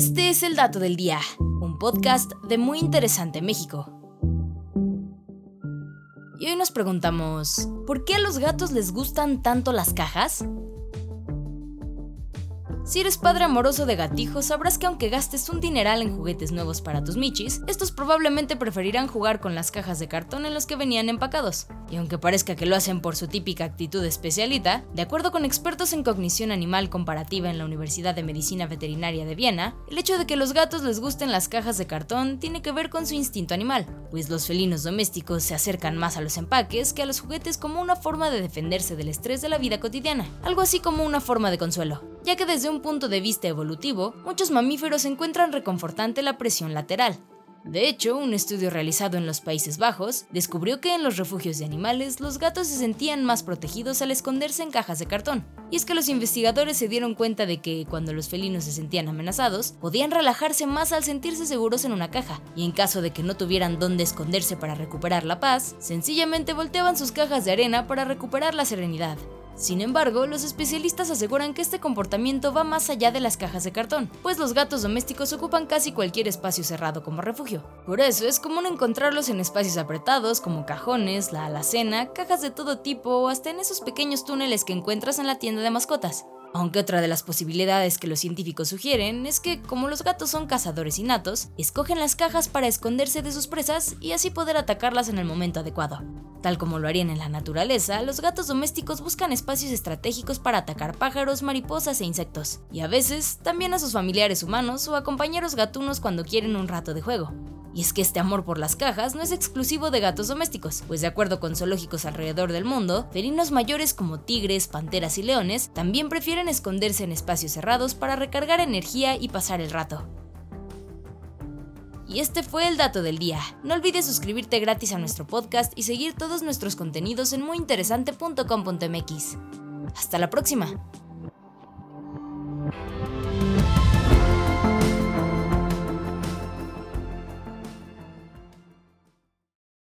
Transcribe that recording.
Este es el dato del día, un podcast de Muy Interesante México. Y hoy nos preguntamos, ¿por qué a los gatos les gustan tanto las cajas? Si eres padre amoroso de gatijos, sabrás que aunque gastes un dineral en juguetes nuevos para tus michis, estos probablemente preferirán jugar con las cajas de cartón en los que venían empacados. Y aunque parezca que lo hacen por su típica actitud especialita, de acuerdo con expertos en cognición animal comparativa en la Universidad de Medicina Veterinaria de Viena, el hecho de que los gatos les gusten las cajas de cartón tiene que ver con su instinto animal, pues los felinos domésticos se acercan más a los empaques que a los juguetes como una forma de defenderse del estrés de la vida cotidiana, algo así como una forma de consuelo ya que desde un punto de vista evolutivo, muchos mamíferos encuentran reconfortante la presión lateral. De hecho, un estudio realizado en los Países Bajos descubrió que en los refugios de animales los gatos se sentían más protegidos al esconderse en cajas de cartón. Y es que los investigadores se dieron cuenta de que cuando los felinos se sentían amenazados, podían relajarse más al sentirse seguros en una caja, y en caso de que no tuvieran dónde esconderse para recuperar la paz, sencillamente volteaban sus cajas de arena para recuperar la serenidad. Sin embargo, los especialistas aseguran que este comportamiento va más allá de las cajas de cartón, pues los gatos domésticos ocupan casi cualquier espacio cerrado como refugio. Por eso es común encontrarlos en espacios apretados como cajones, la alacena, cajas de todo tipo o hasta en esos pequeños túneles que encuentras en la tienda de mascotas. Aunque otra de las posibilidades que los científicos sugieren es que, como los gatos son cazadores innatos, escogen las cajas para esconderse de sus presas y así poder atacarlas en el momento adecuado. Tal como lo harían en la naturaleza, los gatos domésticos buscan espacios estratégicos para atacar pájaros, mariposas e insectos, y a veces también a sus familiares humanos o a compañeros gatunos cuando quieren un rato de juego. Y es que este amor por las cajas no es exclusivo de gatos domésticos, pues de acuerdo con zoológicos alrededor del mundo, felinos mayores como tigres, panteras y leones también prefieren esconderse en espacios cerrados para recargar energía y pasar el rato. Y este fue el dato del día. No olvides suscribirte gratis a nuestro podcast y seguir todos nuestros contenidos en muyinteresante.com.mx. Hasta la próxima.